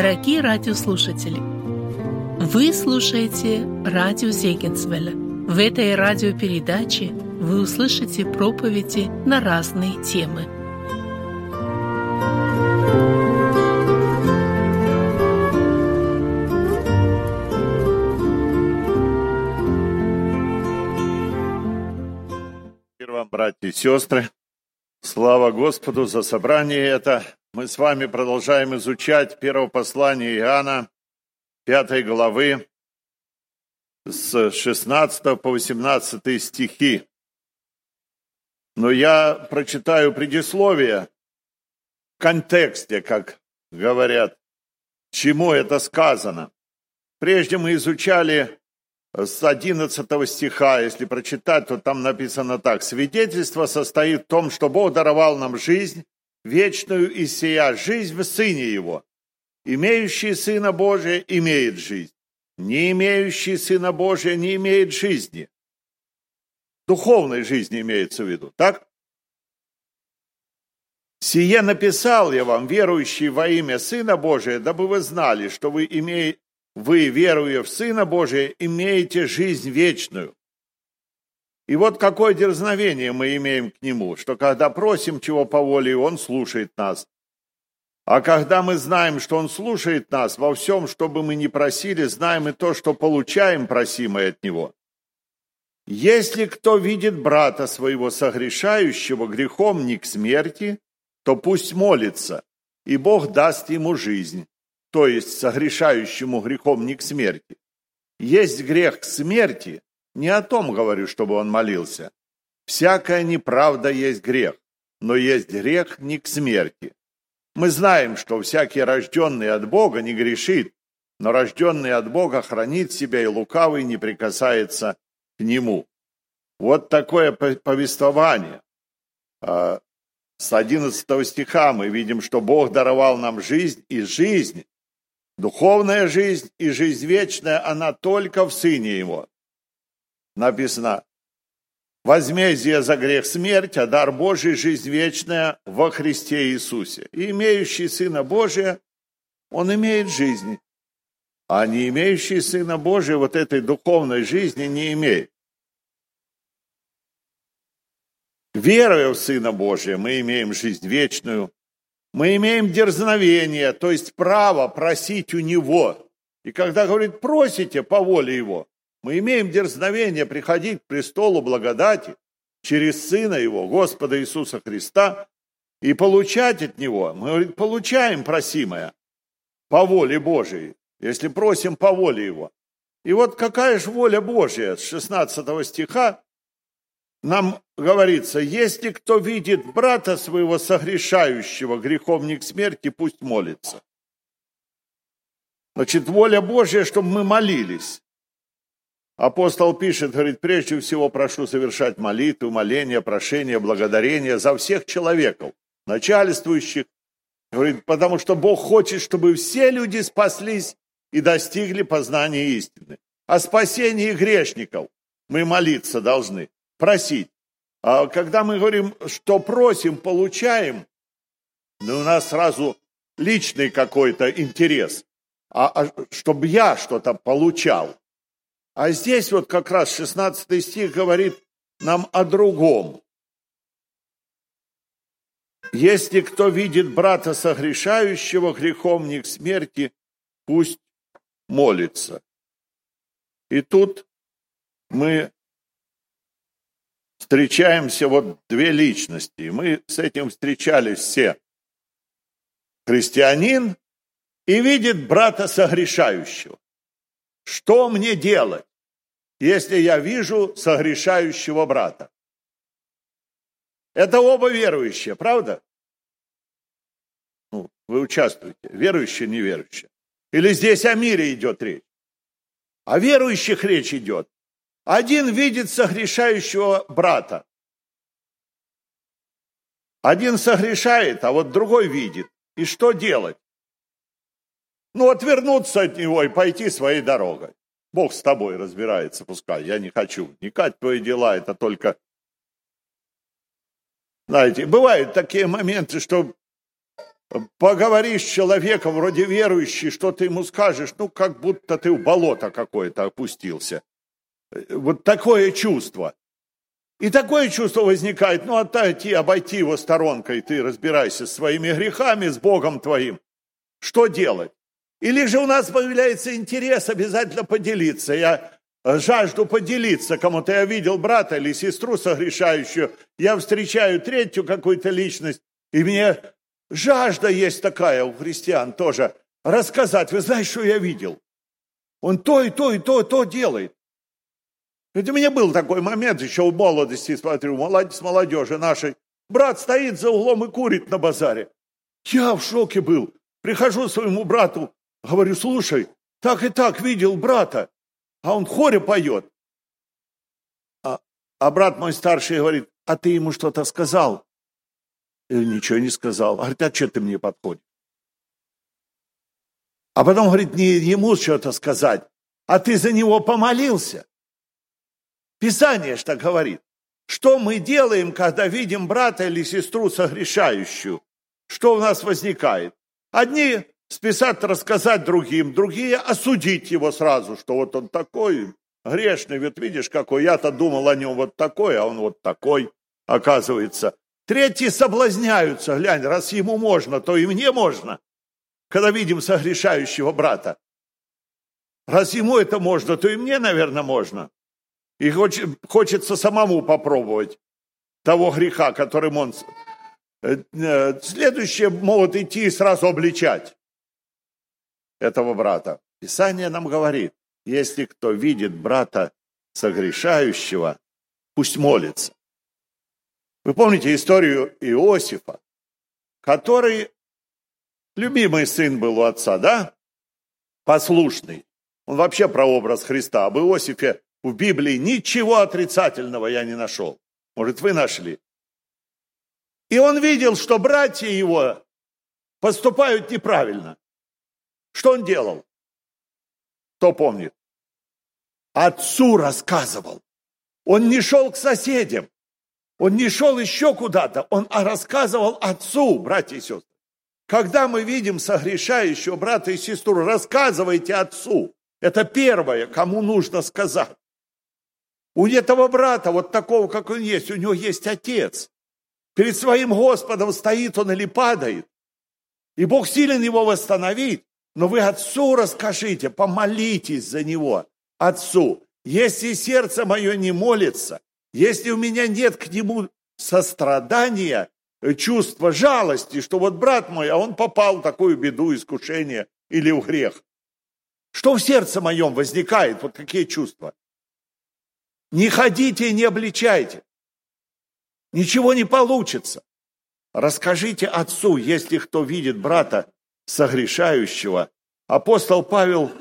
Дорогие радиослушатели, вы слушаете радио Зегенсвелля. В этой радиопередаче вы услышите проповеди на разные темы. Мир вам, братья и сестры. Слава Господу за собрание это. Мы с вами продолжаем изучать первое послание Иоанна, пятой главы, с 16 по 18 стихи. Но я прочитаю предисловие в контексте, как говорят, чему это сказано. Прежде мы изучали с 11 стиха, если прочитать, то там написано так. «Свидетельство состоит в том, что Бог даровал нам жизнь, вечную и сия жизнь в Сыне Его. Имеющий Сына Божия имеет жизнь, не имеющий Сына Божия не имеет жизни. Духовной жизни имеется в виду, так? Сие написал я вам, верующий во имя Сына Божия, дабы вы знали, что вы, имеете, вы веруя в Сына Божия, имеете жизнь вечную. И вот какое дерзновение мы имеем к Нему, что когда просим чего по воле, Он слушает нас. А когда мы знаем, что Он слушает нас во всем, что бы мы ни просили, знаем и то, что получаем просимое от Него. Если кто видит брата своего согрешающего грехом не к смерти, то пусть молится, и Бог даст ему жизнь, то есть согрешающему грехом не к смерти. Есть грех к смерти, не о том говорю, чтобы он молился. Всякая неправда есть грех, но есть грех не к смерти. Мы знаем, что всякий рожденный от Бога не грешит, но рожденный от Бога хранит себя, и лукавый не прикасается к нему. Вот такое повествование. А, с 11 стиха мы видим, что Бог даровал нам жизнь, и жизнь, духовная жизнь и жизнь вечная, она только в Сыне Его написано, возмездие за грех смерть, а дар Божий жизнь вечная во Христе Иисусе. И имеющий Сына Божия, он имеет жизнь, а не имеющий Сына Божия вот этой духовной жизни не имеет. Веруя в Сына Божия, мы имеем жизнь вечную, мы имеем дерзновение, то есть право просить у Него. И когда говорит, просите по воле Его, мы имеем дерзновение приходить к престолу благодати через Сына Его, Господа Иисуса Христа, и получать от Него. Мы получаем просимое по воле Божией, если просим по воле Его. И вот какая же воля Божья с 16 стиха нам говорится, если кто видит брата своего согрешающего грехом не к смерти, пусть молится. Значит, воля Божья, чтобы мы молились. Апостол пишет, говорит, прежде всего прошу совершать молитвы, моления, прошения, благодарения за всех человеков, начальствующих. Говорит, потому что Бог хочет, чтобы все люди спаслись и достигли познания истины. О спасении грешников мы молиться должны, просить. А когда мы говорим, что просим, получаем, ну, у нас сразу личный какой-то интерес. А, а чтобы я что-то получал. А здесь вот как раз 16 стих говорит нам о другом. Если кто видит брата согрешающего грехом смерти, пусть молится. И тут мы встречаемся вот две личности. Мы с этим встречались все. Христианин и видит брата согрешающего. Что мне делать? Если я вижу согрешающего брата. Это оба верующие, правда? Ну, вы участвуете, верующие, неверующие. Или здесь о мире идет речь? О верующих речь идет. Один видит согрешающего брата. Один согрешает, а вот другой видит. И что делать? Ну, отвернуться от него и пойти своей дорогой. Бог с тобой разбирается, пускай. Я не хочу вникать в твои дела, это только... Знаете, бывают такие моменты, что поговоришь с человеком, вроде верующий, что ты ему скажешь, ну, как будто ты в болото какое-то опустился. Вот такое чувство. И такое чувство возникает, ну, отойти, обойти его сторонкой, ты разбирайся с своими грехами, с Богом твоим. Что делать? Или же у нас появляется интерес обязательно поделиться. Я жажду поделиться кому-то. Я видел брата или сестру согрешающую, я встречаю третью какую-то личность, и мне жажда есть такая у христиан тоже, рассказать. Вы знаете, что я видел? Он то и то, и то, и то делает. Ведь у меня был такой момент еще в молодости, смотрю, молодец молодежи нашей. Брат стоит за углом и курит на базаре. Я в шоке был. Прихожу своему брату, говорю, слушай, так и так видел брата, а он хоре поет. А, а брат мой старший говорит, а ты ему что-то сказал? Я ничего не сказал. Говорит, а что ты мне подходишь? А потом говорит, не ему что-то сказать, а ты за него помолился. Писание что говорит. Что мы делаем, когда видим брата или сестру согрешающую? Что у нас возникает? Одни списать, рассказать другим, другие осудить его сразу, что вот он такой грешный, вот видишь какой, я-то думал о нем вот такой, а он вот такой, оказывается. Третьи соблазняются, глянь, раз ему можно, то и мне можно, когда видим согрешающего брата. Раз ему это можно, то и мне, наверное, можно. И хочется самому попробовать того греха, которым он... Э, э, следующее могут идти и сразу обличать этого брата. Писание нам говорит, если кто видит брата согрешающего, пусть молится. Вы помните историю Иосифа, который любимый сын был у отца, да? Послушный. Он вообще прообраз Христа. Об Иосифе в Библии ничего отрицательного я не нашел. Может, вы нашли? И он видел, что братья его поступают неправильно. Что он делал? Кто помнит? Отцу рассказывал. Он не шел к соседям. Он не шел еще куда-то. Он рассказывал отцу, братья и сестры. Когда мы видим согрешающего брата и сестру, рассказывайте отцу. Это первое, кому нужно сказать. У этого брата, вот такого, как он есть, у него есть отец. Перед своим Господом стоит он или падает. И Бог силен его восстановить. Но вы отцу расскажите, помолитесь за него, отцу. Если сердце мое не молится, если у меня нет к нему сострадания, чувства жалости, что вот брат мой, а он попал в такую беду, искушение или в грех. Что в сердце моем возникает? Вот какие чувства? Не ходите и не обличайте. Ничего не получится. Расскажите отцу, если кто видит брата согрешающего. Апостол Павел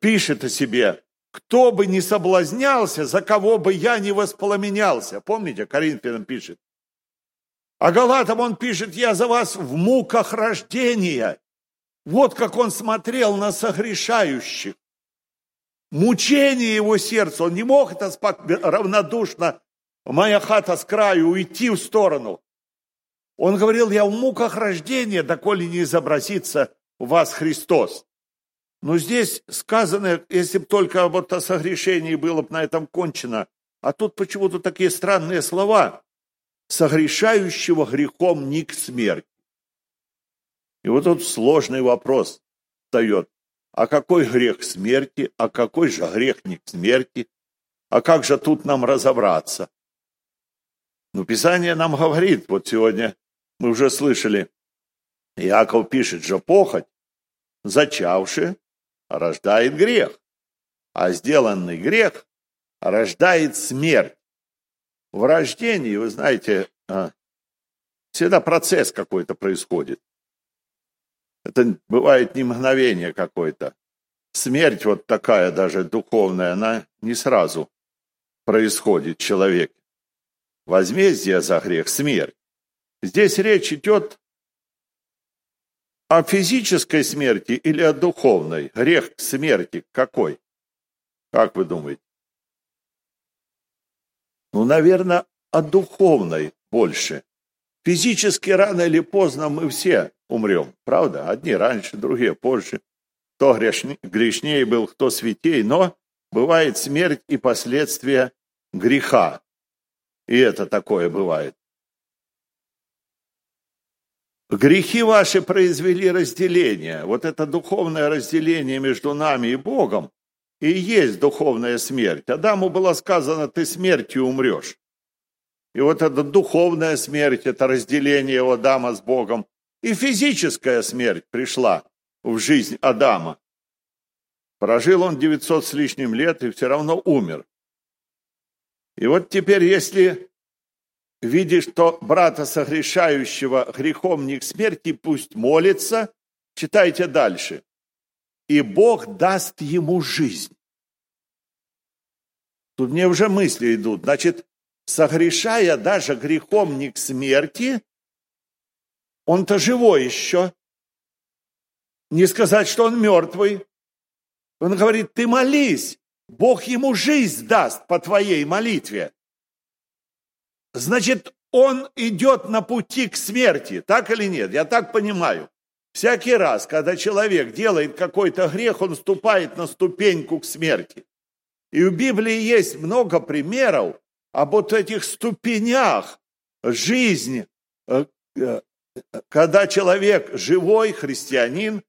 пишет о себе, кто бы не соблазнялся, за кого бы я не воспламенялся. Помните, Коринфянам пишет. А Галатам он пишет, я за вас в муках рождения. Вот как он смотрел на согрешающих мучение его сердца. Он не мог это равнодушно, моя хата с краю, уйти в сторону. Он говорил, я в муках рождения, доколе не изобразится у вас Христос. Но здесь сказано, если бы только вот о согрешении было бы на этом кончено, а тут почему-то такие странные слова. Согрешающего грехом не к смерти. И вот тут сложный вопрос встает. А какой грех смерти? А какой же грех не к смерти? А как же тут нам разобраться? Ну, Писание нам говорит, вот сегодня мы уже слышали, Иаков пишет, что похоть, зачавши, рождает грех, а сделанный грех рождает смерть. В рождении, вы знаете, а, всегда процесс какой-то происходит. Это бывает не мгновение какое-то. Смерть вот такая даже духовная, она не сразу происходит в человеке. Возмездие за грех – смерть. Здесь речь идет о физической смерти или о духовной? Грех смерти какой? Как вы думаете? Ну, наверное, о духовной больше. Физически рано или поздно мы все умрем, правда? Одни раньше, другие позже. Кто грешнее был, кто святей, но бывает смерть и последствия греха. И это такое бывает. Грехи ваши произвели разделение. Вот это духовное разделение между нами и Богом и есть духовная смерть. Адаму было сказано, ты смертью умрешь. И вот эта духовная смерть, это разделение Адама с Богом, и физическая смерть пришла в жизнь Адама. Прожил он 900 с лишним лет и все равно умер. И вот теперь, если видишь, что брата согрешающего грехом не к смерти, пусть молится, читайте дальше. И Бог даст ему жизнь. Тут мне уже мысли идут. Значит, согрешая даже грехом не к смерти, он-то живой еще. Не сказать, что он мертвый. Он говорит, ты молись, Бог ему жизнь даст по твоей молитве. Значит, он идет на пути к смерти, так или нет? Я так понимаю. Всякий раз, когда человек делает какой-то грех, он ступает на ступеньку к смерти. И в Библии есть много примеров, об вот этих ступенях жизни, э, э, когда человек живой, христианин,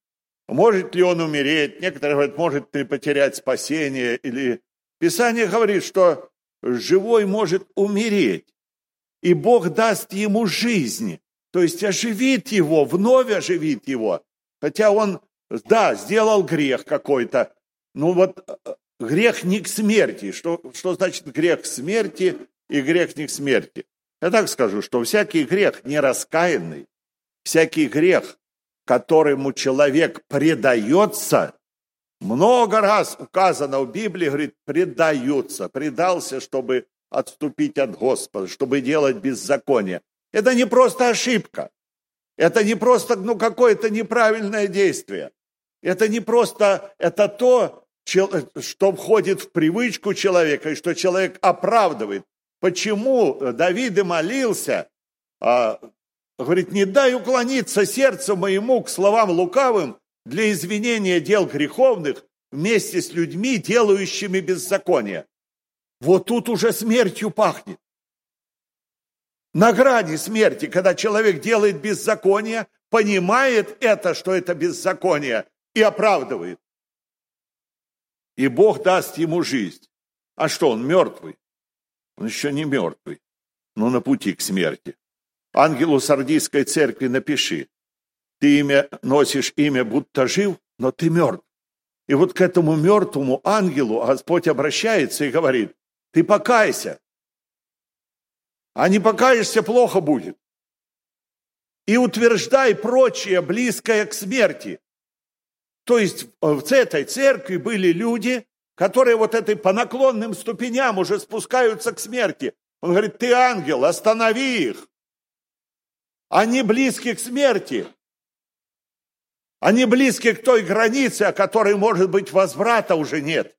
может ли он умереть, некоторые говорят, может ли потерять спасение, или Писание говорит, что живой может умереть, и Бог даст ему жизнь, то есть оживит его, вновь оживит его, хотя он, да, сделал грех какой-то, ну вот э, грех не к смерти. Что, что значит грех к смерти и грех не к смерти? Я так скажу, что всякий грех нераскаянный, всякий грех, которому человек предается, много раз указано в Библии, говорит, предаются, предался, чтобы отступить от Господа, чтобы делать беззаконие. Это не просто ошибка. Это не просто ну, какое-то неправильное действие. Это не просто, это то, что входит в привычку человека и что человек оправдывает. Почему Давид и молился, а, говорит, не дай уклониться сердцу моему к словам лукавым для извинения дел греховных вместе с людьми, делающими беззаконие. Вот тут уже смертью пахнет. На грани смерти, когда человек делает беззаконие, понимает это, что это беззаконие, и оправдывает и Бог даст ему жизнь. А что, он мертвый? Он еще не мертвый, но на пути к смерти. Ангелу Сардийской церкви напиши, ты имя, носишь имя, будто жив, но ты мертв. И вот к этому мертвому ангелу Господь обращается и говорит, ты покайся. А не покаешься, плохо будет. И утверждай прочее, близкое к смерти. То есть в этой церкви были люди, которые вот этой по наклонным ступеням уже спускаются к смерти. Он говорит, ты ангел, останови их. Они близки к смерти. Они близки к той границе, о которой, может быть, возврата уже нет.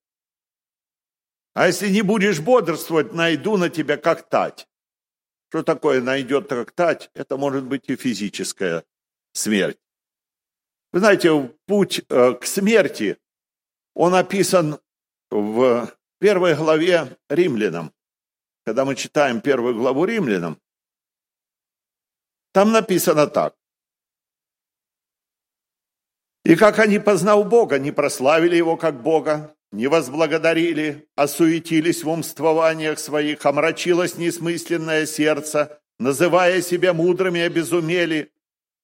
А если не будешь бодрствовать, найду на тебя как тать. Что такое найдет как тать? Это может быть и физическая смерть. Вы знаете, путь э, к смерти, он описан в первой главе римлянам. Когда мы читаем первую главу римлянам, там написано так. И как они, познав Бога, не прославили Его как Бога, не возблагодарили, осуетились в умствованиях своих, омрачилось несмысленное сердце, называя себя мудрыми, обезумели.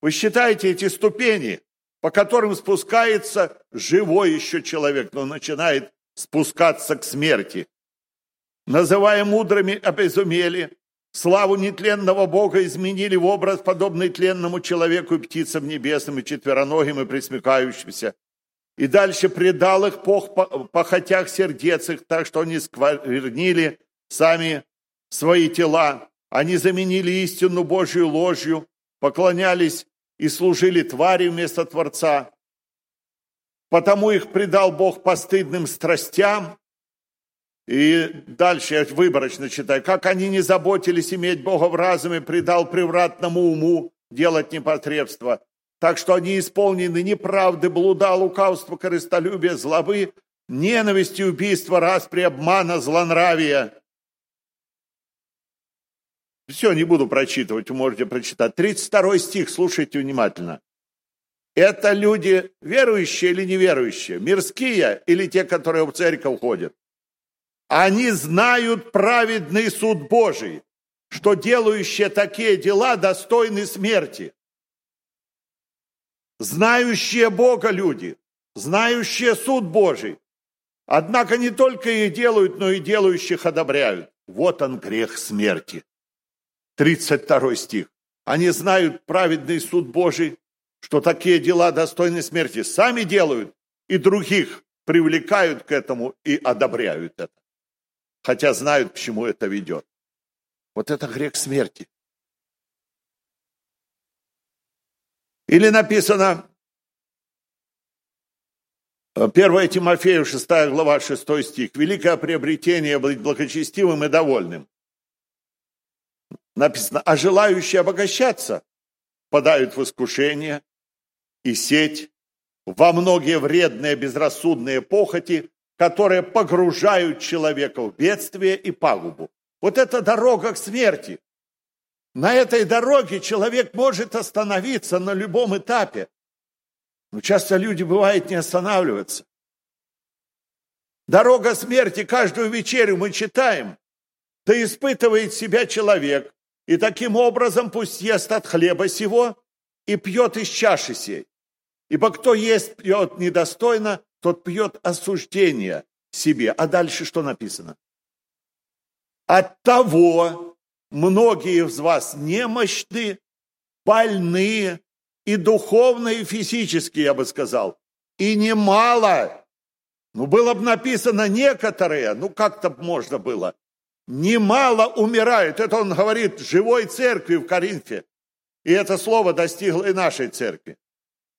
Вы считаете эти ступени, по которым спускается живой еще человек, но начинает спускаться к смерти. Называя мудрыми, обезумели, славу нетленного Бога изменили в образ, подобный тленному человеку и птицам небесным, и четвероногим, и присмыкающимся. И дальше предал их Бог похотях сердец их, так что они сквернили сами свои тела. Они заменили истину Божью ложью, поклонялись и служили твари вместо Творца. Потому их предал Бог постыдным страстям, И дальше я выборочно читаю. Как они не заботились иметь Бога в разуме, предал превратному уму делать непотребство. Так что они исполнены неправды, блуда, лукавства, корыстолюбия, злобы, ненависти, убийства, распри, обмана, злонравия. Все, не буду прочитывать, вы можете прочитать. 32 стих, слушайте внимательно. Это люди верующие или неверующие? Мирские или те, которые в церковь ходят? Они знают праведный суд Божий, что делающие такие дела достойны смерти. Знающие Бога люди, знающие суд Божий. Однако не только их делают, но и делающих одобряют. Вот он грех смерти. 32 стих. Они знают праведный суд Божий, что такие дела достойны смерти. Сами делают и других привлекают к этому и одобряют это хотя знают, к чему это ведет. Вот это грех смерти. Или написано, 1 Тимофею, 6 глава, 6 стих, «Великое приобретение быть благочестивым и довольным». Написано, а желающие обогащаться падают в искушение и сеть, во многие вредные безрассудные похоти, которые погружают человека в бедствие и пагубу. Вот это дорога к смерти. На этой дороге человек может остановиться на любом этапе. Но часто люди, бывает, не останавливаются. Дорога смерти, каждую вечерю мы читаем. Да испытывает себя человек, и таким образом пусть ест от хлеба сего и пьет из чаши сей. Ибо кто ест, пьет недостойно, тот пьет осуждение себе. А дальше что написано? От того многие из вас немощны, больны и духовно, и физически, я бы сказал. И немало. Ну, было бы написано некоторые, ну, как-то можно было. Немало умирают. Это он говорит живой церкви в Коринфе. И это слово достигло и нашей церкви.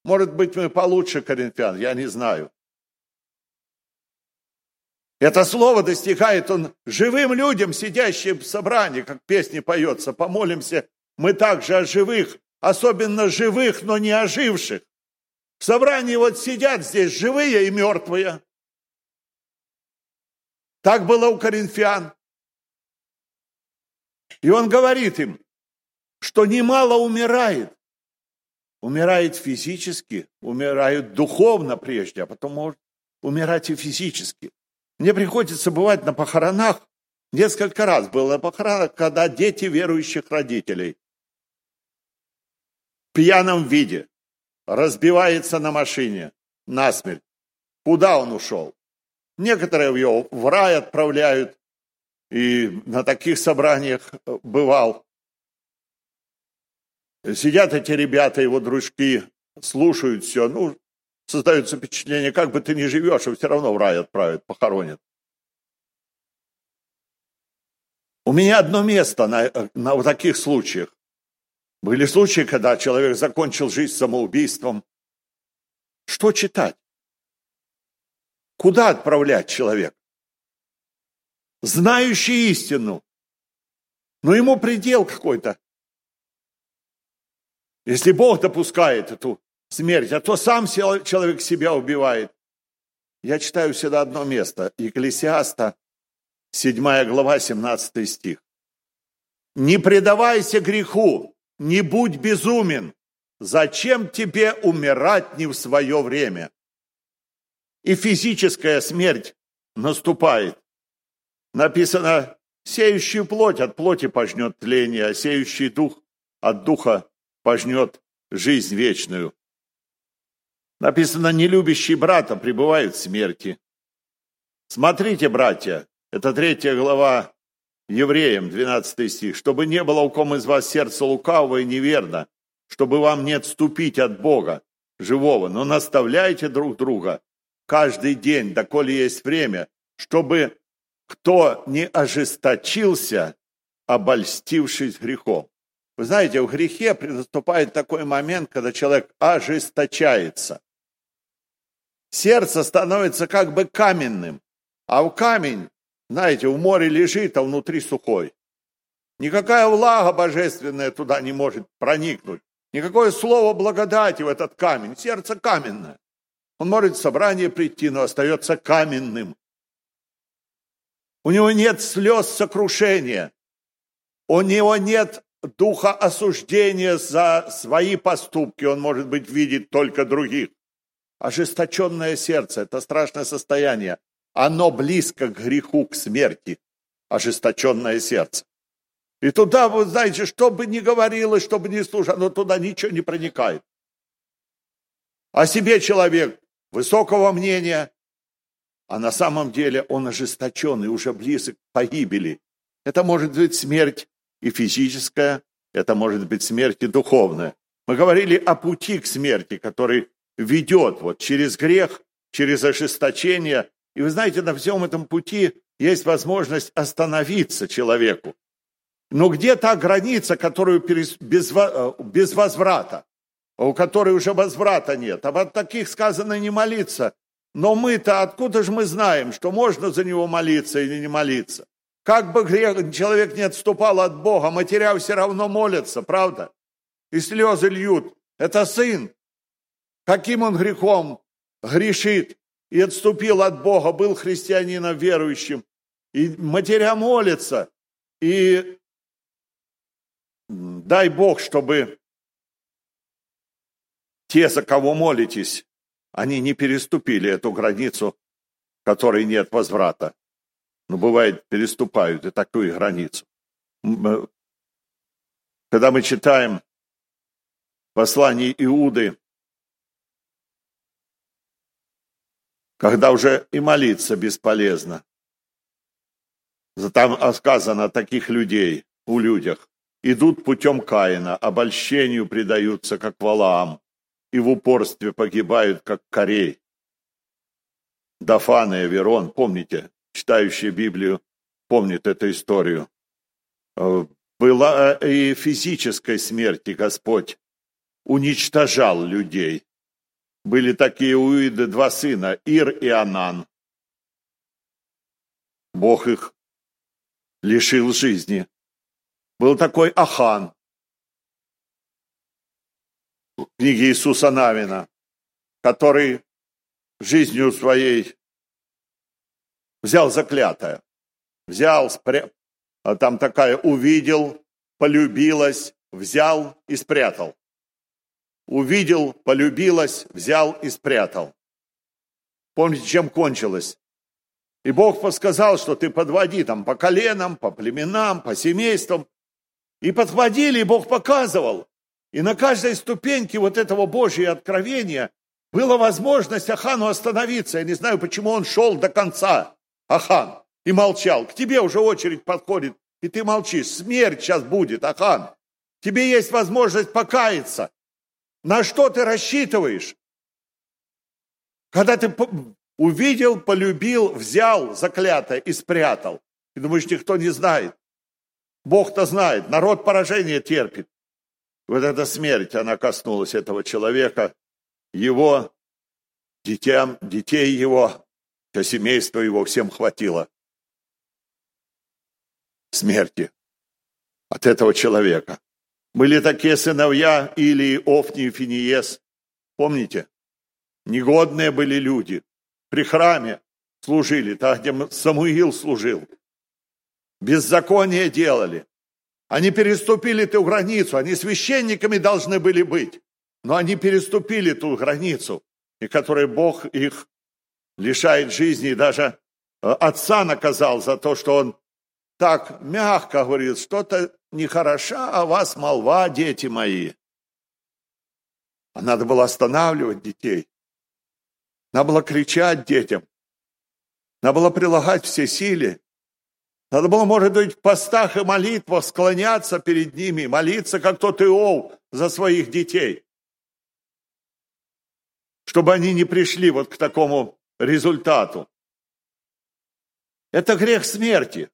Может быть, мы получше коринфян, я не знаю. Это слово достигает он живым людям, сидящим в собрании, как песни поется. Помолимся мы также о живых, особенно живых, но не оживших. В собрании вот сидят здесь живые и мертвые. Так было у коринфян. И он говорит им, что немало умирает. Умирает физически, умирают духовно прежде, а потом может умирать и физически. Мне приходится бывать на похоронах. Несколько раз был на похоронах, когда дети верующих родителей в пьяном виде разбивается на машине насмерть. Куда он ушел? Некоторые его в рай отправляют, и на таких собраниях э, бывал. Сидят эти ребята, его дружки, слушают все. Ну, создается впечатление, как бы ты ни живешь, а все равно в рай отправят, похоронят. У меня одно место на, на вот таких случаях. Были случаи, когда человек закончил жизнь самоубийством. Что читать? Куда отправлять человека? Знающий истину. Но ему предел какой-то. Если Бог допускает эту смерть, а то сам человек себя убивает. Я читаю всегда одно место, Екклесиаста, 7 глава, 17 стих. «Не предавайся греху, не будь безумен, зачем тебе умирать не в свое время?» И физическая смерть наступает. Написано, сеющий плоть от плоти пожнет тление, а сеющий дух от духа пожнет жизнь вечную. Написано, не любящий брата пребывает в смерти. Смотрите, братья, это третья глава Евреям, 12 стих. «Чтобы не было у ком из вас сердца лукавого и неверно, чтобы вам не отступить от Бога живого, но наставляйте друг друга каждый день, доколе есть время, чтобы кто не ожесточился, обольстившись грехом». Вы знаете, в грехе наступает такой момент, когда человек ожесточается сердце становится как бы каменным, а в камень знаете, в море лежит, а внутри сухой. Никакая влага божественная туда не может проникнуть. Никакое слово благодати в этот камень. Сердце каменное. Он может в собрание прийти, но остается каменным. У него нет слез сокрушения. У него нет духа осуждения за свои поступки. Он, может быть, видит только других. Ожесточенное сердце – это страшное состояние. Оно близко к греху, к смерти. Ожесточенное сердце. И туда, вы знаете, что бы ни говорилось, что бы ни слушало, но туда ничего не проникает. О себе человек высокого мнения, а на самом деле он ожесточенный, уже близок к погибели. Это может быть смерть и физическая, это может быть смерть и духовная. Мы говорили о пути к смерти, который ведет вот через грех, через ожесточение. И вы знаете, на всем этом пути есть возможность остановиться человеку. Но где та граница, которую без, э, без возврата, у которой уже возврата нет? Об таких сказано не молиться. Но мы-то откуда же мы знаем, что можно за него молиться или не молиться? Как бы грех, человек не отступал от Бога, матеря все равно молятся, правда? И слезы льют. Это сын. Каким он грехом грешит и отступил от Бога, был христианином верующим. И матеря молится. И дай Бог, чтобы те, за кого молитесь, они не переступили эту границу, которой нет возврата. Но бывает, переступают и такую границу. Э, когда мы читаем послание Иуды, когда уже и молиться бесполезно, там сказано таких людей, у людях, идут путем Каина, обольщению предаются, как Валаам, и в упорстве погибают, как корей. Дафан и Аверон, помните, читающие Библию, помнит эту историю. Э, была э, и физической смерти Господь уничтожал людей. Были такие у Иды два сына, Ир и Анан. Бог их лишил жизни. Был такой Ахан, книги Иисуса Навина, который жизнью своей взял заклятое. Взял, спря... А там такая увидел, полюбилась, взял и спрятал. Увидел, полюбилась, взял и спрятал. Помните, чем кончилось? И Бог подсказал, что ты подводи там по коленам, по племенам, по семействам. И подводили, и Бог показывал. И на каждой ступеньке вот этого Божьего откровения была возможность Ахану остановиться. Я не знаю, почему он шел до конца, Ахан, и молчал. К тебе уже очередь подходит, и ты молчишь. Смерть сейчас будет, Ахан. Тебе есть возможность покаяться. На что ты рассчитываешь? Когда ты увидел, полюбил, взял заклятое и спрятал. И думаешь, никто не знает. Бог-то знает, народ поражение терпит. Вот эта смерть, она коснулась этого человека, его, детям, детей его, все семейство его, всем хватило смерти от этого человека. Были такие сыновья Илии, Офни и Финиес. Помните? Негодные были люди. При храме служили, там, где Самуил служил. Беззаконие делали. Они переступили ту границу, они священниками должны были быть, но они переступили ту границу, и которой Бог их лишает жизни, и даже э, отца наказал за то, что он так мягко говорит, что-то нехороша, а вас молва, дети мои. А надо было останавливать детей. Надо было кричать детям. Надо было прилагать все силы. Надо было, может быть, в постах и молитвах склоняться перед ними, молиться, как тот Иов, за своих детей. Чтобы они не пришли вот к такому результату. Это грех смерти.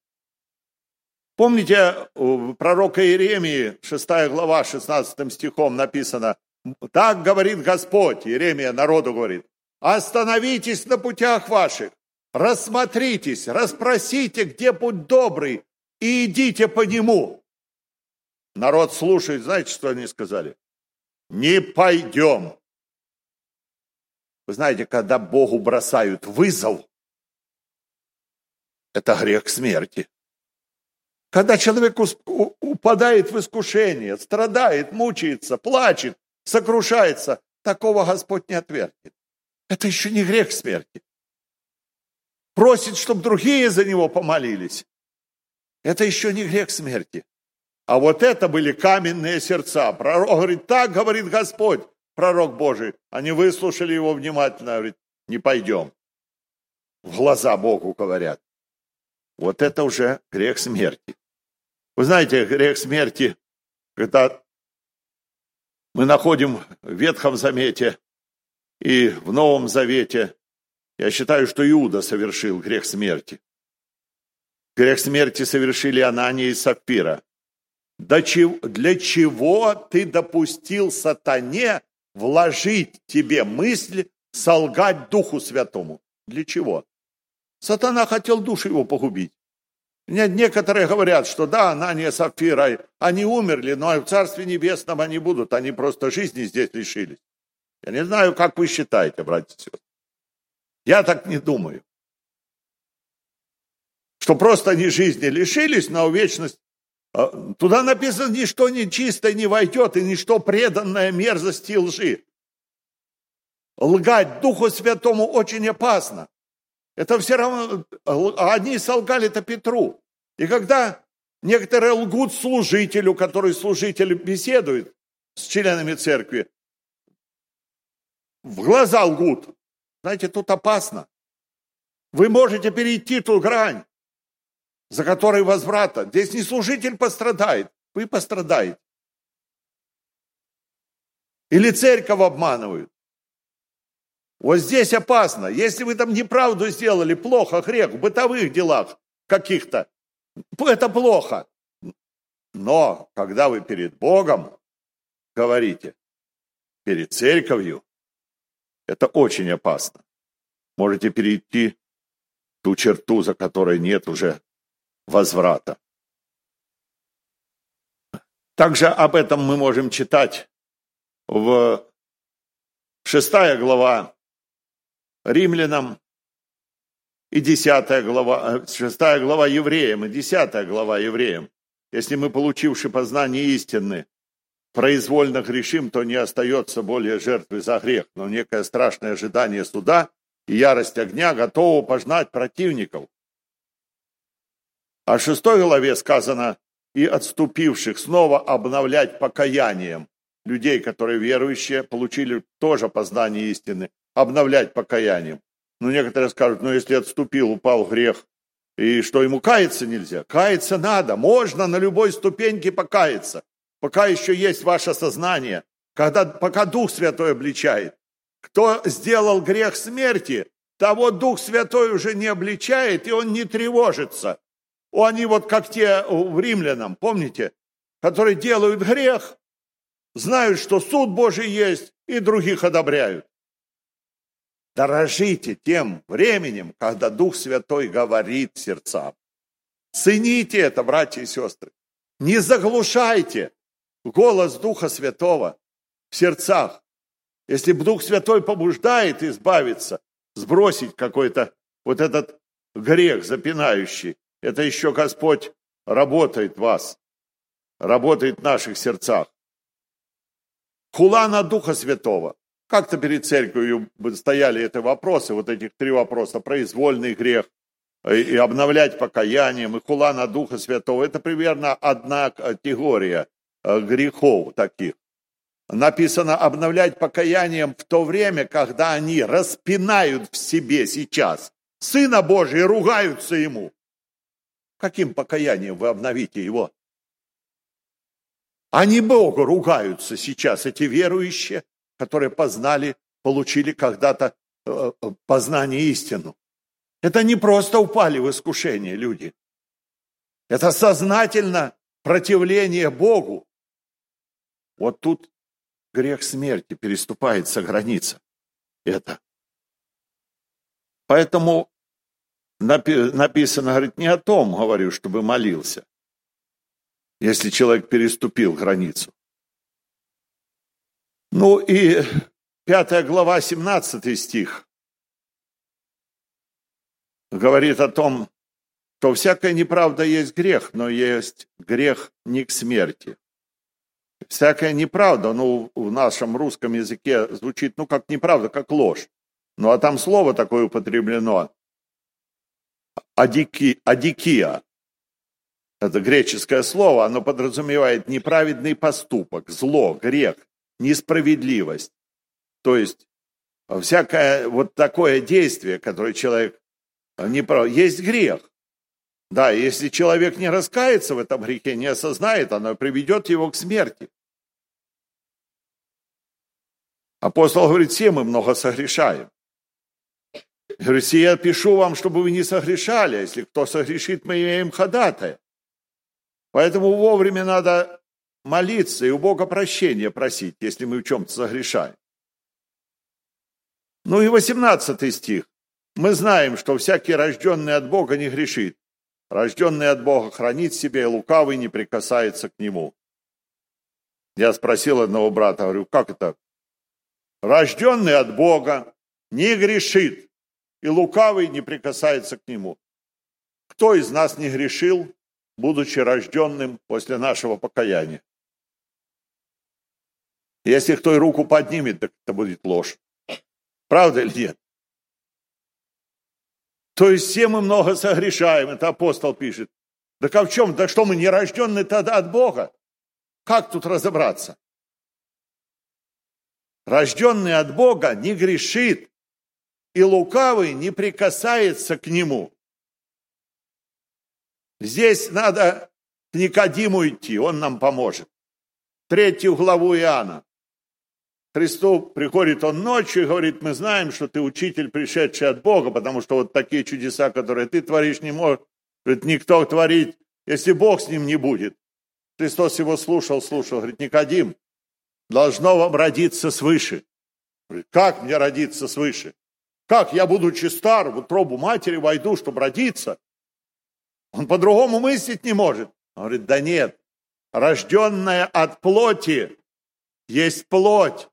Помните, у пророка Иеремии, 6 глава, 16 стихом написано, так говорит Господь, Иеремия народу говорит, остановитесь на путях ваших, рассмотритесь, расспросите, где путь добрый, и идите по нему. Народ слушает, знаете, что они сказали? Не пойдем. Вы знаете, когда Богу бросают вызов, это грех смерти. Когда человек упадает в искушение, страдает, мучается, плачет, сокрушается, такого Господь не отвергнет. Это еще не грех смерти. Просит, чтобы другие за него помолились. Это еще не грех смерти. А вот это были каменные сердца. Пророк говорит, так говорит Господь, пророк Божий. Они выслушали его внимательно, говорит, не пойдем. В глаза Богу говорят. Вот это уже грех смерти. Вы знаете, грех смерти, когда мы находим в Ветхом Замете и в Новом Завете, я считаю, что Иуда совершил грех смерти. Грех смерти совершили Анания и Сапфира. Для чего ты допустил сатане вложить тебе мысль солгать Духу Святому? Для чего? Сатана хотел душу его погубить. Некоторые говорят, что да, Анания, Сапфира, они умерли, но в Царстве Небесном они будут, они просто жизни здесь лишились. Я не знаю, как вы считаете, братья и сестры. Я так не думаю. Что просто они жизни лишились, но вечность... А, туда написано, ничто нечистое не войдет, и ничто преданное мерзости и лжи. Лгать Духу Святому очень опасно. Это все равно, они солгали-то Петру. И когда некоторые лгут служителю, который служитель беседует с членами церкви, в глаза лгут. Знаете, тут опасно. Вы можете перейти ту грань, за которой возврата. Здесь не служитель пострадает, вы пострадаете. Или церковь обманывают. Вот здесь опасно. Если вы там неправду сделали, плохо, грех, в бытовых делах каких-то, это плохо. Но когда вы перед Богом говорите, перед церковью, это очень опасно. Можете перейти ту черту, за которой нет уже возврата. Также об этом мы можем читать в шестая глава римлянам и 10 глава, 6 э, глава евреям и 10 глава евреям. Если мы, получивши познание истины, произвольно грешим, то не остается более жертвы за грех, но некое страшное ожидание суда и ярость огня готово пожнать противников. А в шестой главе сказано, и отступивших снова обновлять покаянием людей, которые верующие, получили тоже познание истины, обновлять покаянием. Но некоторые скажут, ну если отступил, упал грех, и что ему каяться нельзя? Каяться надо, можно на любой ступеньке покаяться, пока еще есть ваше сознание, когда, пока Дух Святой обличает. Кто сделал грех смерти, того Дух Святой уже не обличает, и он не тревожится. Они вот как те в римлянам, помните, которые делают грех, знают, что суд Божий есть, и других одобряют. Дорожите тем временем, когда Дух Святой говорит сердцам. Цените это, братья и сестры. Не заглушайте голос Духа Святого в сердцах. Если Дух Святой побуждает избавиться, сбросить какой-то вот этот грех запинающий, это еще Господь работает в вас, работает в наших сердцах. Хула на Духа Святого. Как-то перед церковью стояли эти вопросы, вот этих три вопроса, произвольный грех, и обновлять покаянием, и хула на Духа Святого. Это примерно одна категория э, грехов таких. Написано обновлять покаянием в то время, когда они распинают в себе сейчас Сына Божия и ругаются Ему. Каким покаянием вы обновите Его? Они Богу ругаются сейчас, эти верующие, которые познали, получили когда-то э, э, познание истину. Это не просто упали в искушение люди. Это сознательно противление Богу. Вот тут грех смерти переступается граница. Это. Поэтому написано, говорит, не о том, говорю, чтобы молился, если человек переступил границу. Ну и пятая глава, 17 стих, говорит о том, что всякая неправда есть грех, но есть грех не к смерти. Всякая неправда, ну, в нашем русском языке звучит, ну, как неправда, как ложь. Ну, а там слово такое употреблено. Адики, адикия. Это греческое слово, оно подразумевает неправедный поступок, зло, грех, несправедливость. То есть всякое вот такое действие, которое человек не прав, есть грех. Да, если человек не раскается в этом грехе, не осознает, оно приведет его к смерти. Апостол говорит, все мы много согрешаем. Говорит, я пишу вам, чтобы вы не согрешали, а если кто согрешит, мы имеем ходатая. Поэтому вовремя надо молиться и у Бога прощения просить, если мы в чем-то согрешаем. Ну и 18 стих. Мы знаем, что всякий рожденный от Бога не грешит, Рожденный от Бога хранит себя, и лукавый не прикасается к нему. Я спросил одного брата, говорю, как это? Рожденный от Бога не грешит, и лукавый не прикасается к нему. Кто из нас не грешил, будучи рожденным после нашего покаяния? Если кто и руку поднимет, так это будет ложь. Правда или нет? То есть все мы много согрешаем, это апостол пишет. Да как в чем? Да что мы не рожденные тогда от Бога? Как тут разобраться? Рожденный от Бога не грешит, и лукавый не прикасается к нему. Здесь надо к Никодиму идти, он нам поможет. Третью главу Иоанна. Христу приходит он ночью и говорит, мы знаем, что ты учитель, пришедший от Бога, потому что вот такие чудеса, которые ты творишь, не может никто творить, если Бог с ним не будет. Христос его слушал, слушал, говорит, Никодим, должно вам родиться свыше. Говорит, как мне родиться свыше? Как я, будучи стар, в утробу матери войду, чтобы родиться? Он по-другому мыслить не может. Он говорит, да нет, рожденная от плоти есть плоть,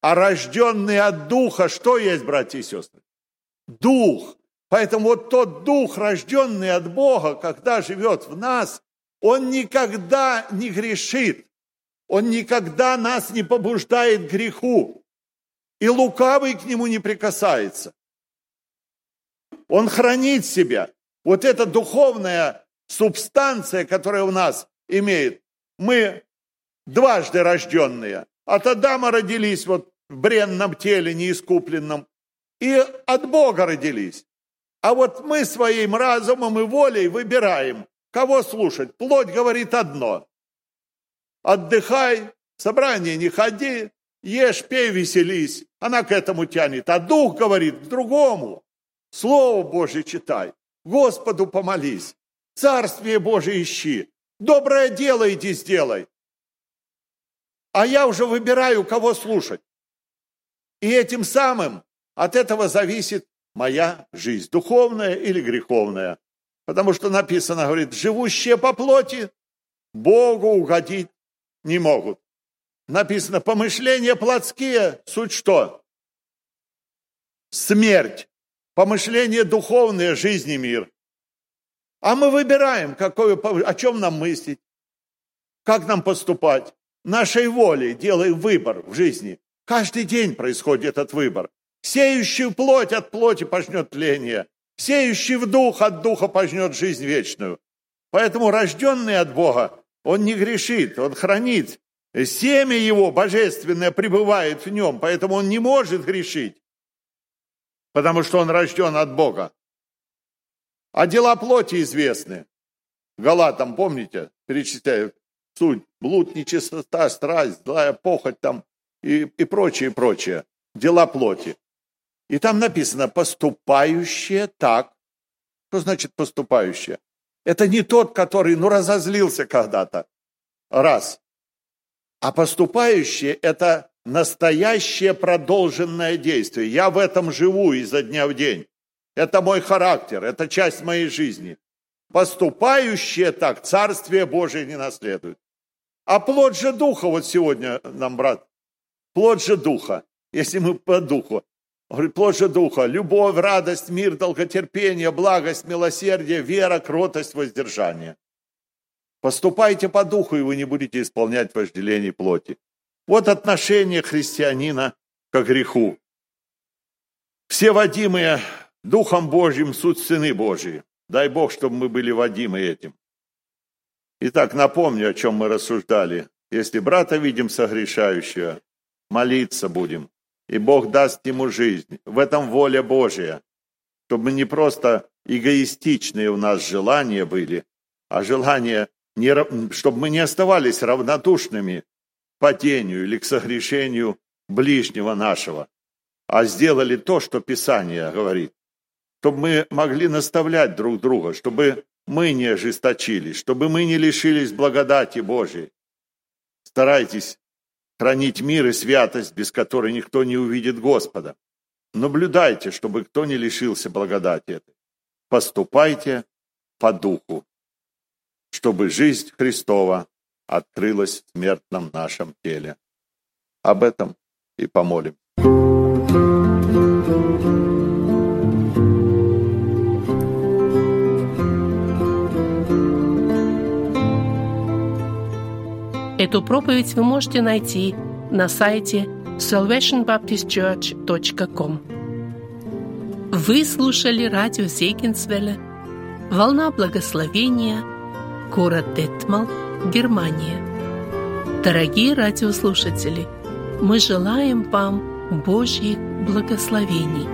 а рожденный от Духа, что есть, братья и сестры? Дух. Поэтому вот тот Дух, рожденный от Бога, когда живет в нас, он никогда не грешит. Он никогда нас не побуждает к греху. И лукавый к нему не прикасается. Он хранит себя. Вот эта духовная субстанция, которая у нас имеет. Мы дважды рожденные. От Адама родились вот в бренном теле неискупленном, и от Бога родились. А вот мы своим разумом и волей выбираем, кого слушать. Плоть говорит одно. Отдыхай, собрание не ходи, ешь, пей, веселись. Она к этому тянет. А дух говорит к другому. Слово Божье читай. Господу помолись. Царствие Божие ищи. Доброе дело иди сделай. А я уже выбираю, кого слушать. И этим самым от этого зависит моя жизнь, духовная или греховная. Потому что написано, говорит, живущие по плоти Богу угодить не могут. Написано, помышления плотские, суть что? Смерть. Помышления духовные, жизни мир. А мы выбираем, какое, о чем нам мыслить, как нам поступать. Нашей волей делаем выбор в жизни. Каждый день происходит этот выбор. Сеющий плоть от плоти пожнет тление. Сеющий в дух от духа пожнет жизнь вечную. Поэтому рожденный от Бога, он не грешит, он хранит. Семя его божественное пребывает в нем, поэтому он не может грешить, потому что он рожден от Бога. А дела плоти известны. Галатам, помните, перечисляю суть, блуд, нечистота, страсть, злая похоть там, и, и прочее, прочее. Дела плоти. И там написано «поступающее так». Что значит «поступающее»? Это не тот, который, ну, разозлился когда-то. Раз. А поступающее – это настоящее продолженное действие. Я в этом живу изо дня в день. Это мой характер, это часть моей жизни. Поступающие так Царствие Божие не наследуют. А плод же Духа, вот сегодня нам, брат, плод же Духа, если мы по Духу. Говорит, плод же Духа, любовь, радость, мир, долготерпение, благость, милосердие, вера, кротость, воздержание. Поступайте по Духу, и вы не будете исполнять вожделений плоти. Вот отношение христианина к греху. Все водимые Духом Божьим суть сыны Божьи. Дай Бог, чтобы мы были водимы этим. Итак, напомню, о чем мы рассуждали. Если брата видим согрешающего, молиться будем, и Бог даст ему жизнь. В этом воля Божья, чтобы не просто эгоистичные у нас желания были, а желания, не, чтобы мы не оставались равнодушными к падению или к согрешению ближнего нашего, а сделали то, что Писание говорит. Чтобы мы могли наставлять друг друга, чтобы мы не ожесточились, чтобы мы не лишились благодати Божией. Старайтесь хранить мир и святость, без которой никто не увидит Господа. Наблюдайте, чтобы кто не лишился благодати этой. Поступайте по духу, чтобы жизнь Христова открылась в смертном нашем теле. Об этом и помолим. Эту проповедь вы можете найти на сайте salvationbaptistchurch.com. Вы слушали радио Зегенсвелля «Волна благословения», город Детмал, Германия. Дорогие радиослушатели, мы желаем вам Божьих благословений.